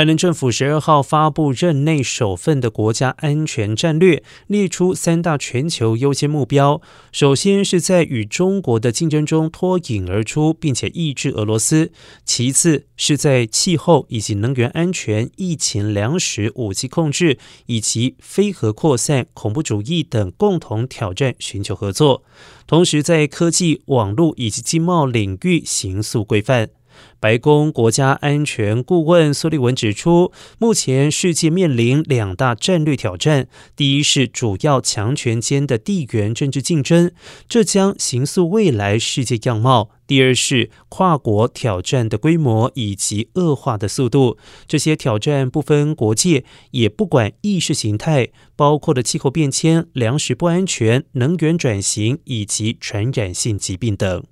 拜登政府十二号发布任内首份的国家安全战略，列出三大全球优先目标。首先是在与中国的竞争中脱颖而出，并且抑制俄罗斯；其次是在气候以及能源安全、疫情、粮食、武器控制以及非核扩散、恐怖主义等共同挑战寻求合作，同时在科技、网络以及经贸领域行速规范。白宫国家安全顾问苏利文指出，目前世界面临两大战略挑战：第一是主要强权间的地缘政治竞争，这将形塑未来世界样貌；第二是跨国挑战的规模以及恶化的速度。这些挑战不分国界，也不管意识形态，包括了气候变迁、粮食不安全、能源转型以及传染性疾病等。